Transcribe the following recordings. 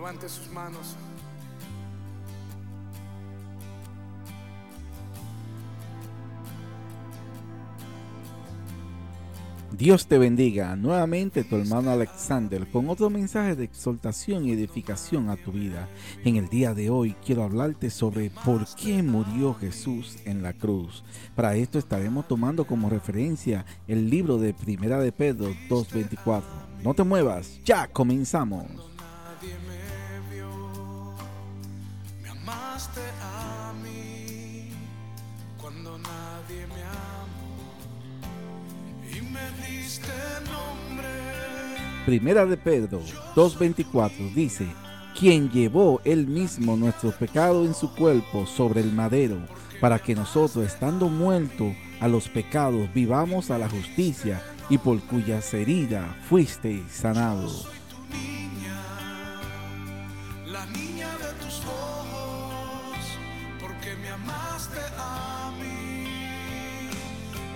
Levante sus manos. Dios te bendiga. Nuevamente tu hermano Alexander con otro mensaje de exaltación y edificación a tu vida. En el día de hoy quiero hablarte sobre por qué murió Jesús en la cruz. Para esto estaremos tomando como referencia el libro de Primera de Pedro 2.24. No te muevas, ya comenzamos. Primera de Pedro 2.24 dice, quien llevó él mismo nuestro pecado en su cuerpo sobre el madero, para que nosotros, estando muertos a los pecados, vivamos a la justicia, y por cuyas heridas fuisteis sanados. Amaste a mí,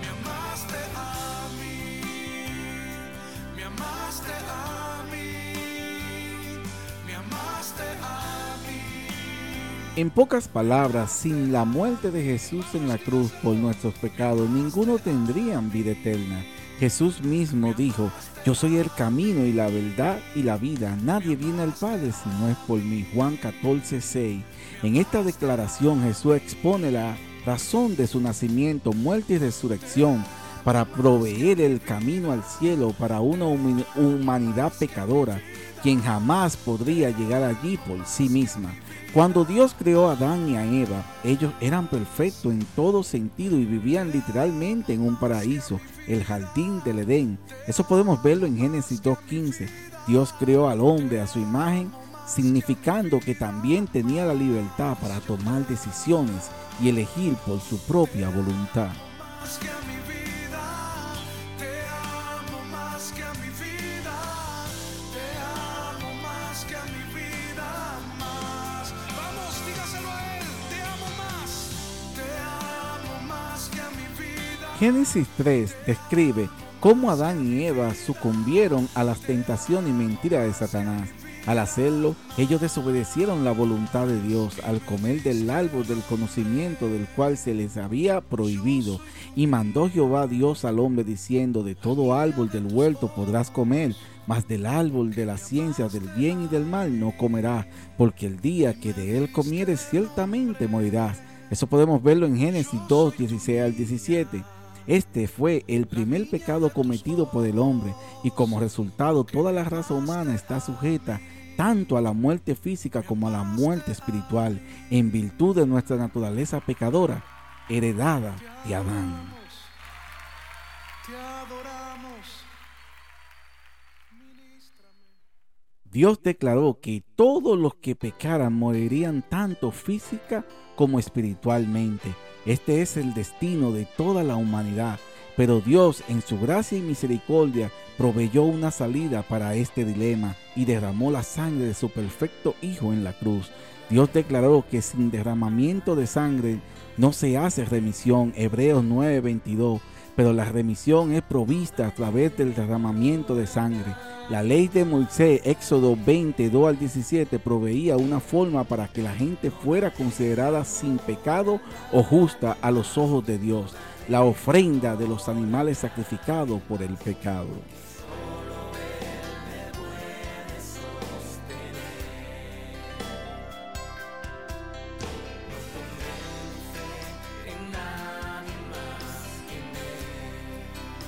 me amaste a mí, me amaste a mí, me amaste a mí. En pocas palabras, sin la muerte de Jesús en la cruz por nuestros pecados, ninguno tendrían vida eterna. Jesús mismo dijo, yo soy el camino y la verdad y la vida. Nadie viene al Padre si no es por mí. Juan 14, 6. En esta declaración Jesús expone la razón de su nacimiento, muerte y resurrección para proveer el camino al cielo para una humanidad pecadora, quien jamás podría llegar allí por sí misma. Cuando Dios creó a Adán y a Eva, ellos eran perfectos en todo sentido y vivían literalmente en un paraíso, el jardín del Edén. Eso podemos verlo en Génesis 2.15. Dios creó al hombre a su imagen, significando que también tenía la libertad para tomar decisiones y elegir por su propia voluntad. Génesis 3 describe cómo Adán y Eva sucumbieron a las tentaciones y mentiras de Satanás. Al hacerlo, ellos desobedecieron la voluntad de Dios al comer del árbol del conocimiento del cual se les había prohibido. Y mandó Jehová Dios al hombre diciendo, de todo árbol del huerto podrás comer, mas del árbol de la ciencia del bien y del mal no comerás, porque el día que de él comieres ciertamente morirás. Eso podemos verlo en Génesis 2, 16 al 17. Este fue el primer pecado cometido por el hombre y como resultado toda la raza humana está sujeta tanto a la muerte física como a la muerte espiritual en virtud de nuestra naturaleza pecadora heredada de Adán. Dios declaró que todos los que pecaran morirían tanto física como espiritualmente. Este es el destino de toda la humanidad. Pero Dios, en su gracia y misericordia, proveyó una salida para este dilema y derramó la sangre de su perfecto Hijo en la cruz. Dios declaró que sin derramamiento de sangre no se hace remisión, Hebreos 9:22, pero la remisión es provista a través del derramamiento de sangre. La ley de Moisés, Éxodo 22 al 17, proveía una forma para que la gente fuera considerada sin pecado o justa a los ojos de Dios, la ofrenda de los animales sacrificados por el pecado.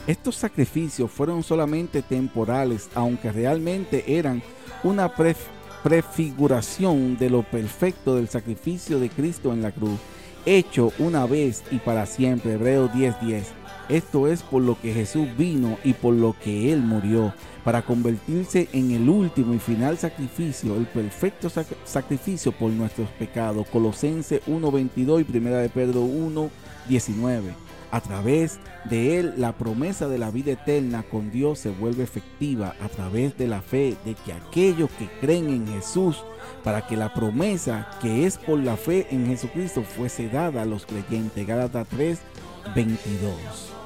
Estos sacrificios fueron solamente temporales, aunque realmente eran una pre- prefiguración de lo perfecto del sacrificio de Cristo en la cruz, hecho una vez y para siempre. Hebreos 10:10. Esto es por lo que Jesús vino y por lo que Él murió, para convertirse en el último y final sacrificio, el perfecto sac- sacrificio por nuestros pecados. Colosenses 1:22 y 1 de Pedro 1:19. A través de él la promesa de la vida eterna con Dios se vuelve efectiva a través de la fe de que aquellos que creen en Jesús, para que la promesa que es por la fe en Jesucristo fuese dada a los creyentes. Gálatas 3, 22.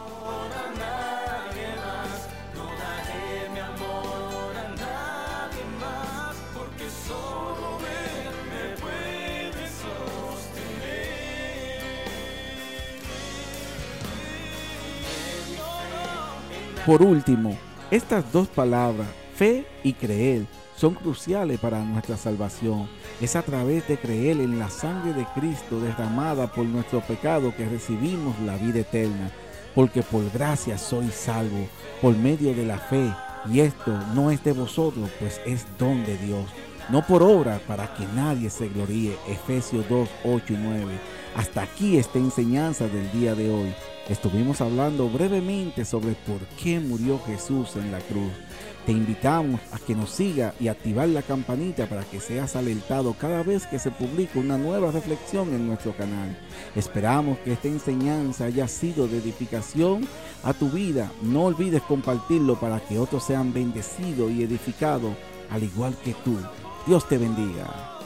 Por último, estas dos palabras, fe y creer, son cruciales para nuestra salvación. Es a través de creer en la sangre de Cristo derramada por nuestro pecado que recibimos la vida eterna. Porque por gracia soy salvo, por medio de la fe. Y esto no es de vosotros, pues es don de Dios. No por obra para que nadie se gloríe. Efesios 2, 8 y 9. Hasta aquí esta enseñanza del día de hoy. Estuvimos hablando brevemente sobre por qué murió Jesús en la cruz. Te invitamos a que nos siga y activar la campanita para que seas alertado cada vez que se publique una nueva reflexión en nuestro canal. Esperamos que esta enseñanza haya sido de edificación a tu vida. No olvides compartirlo para que otros sean bendecidos y edificados al igual que tú. Dios te bendiga.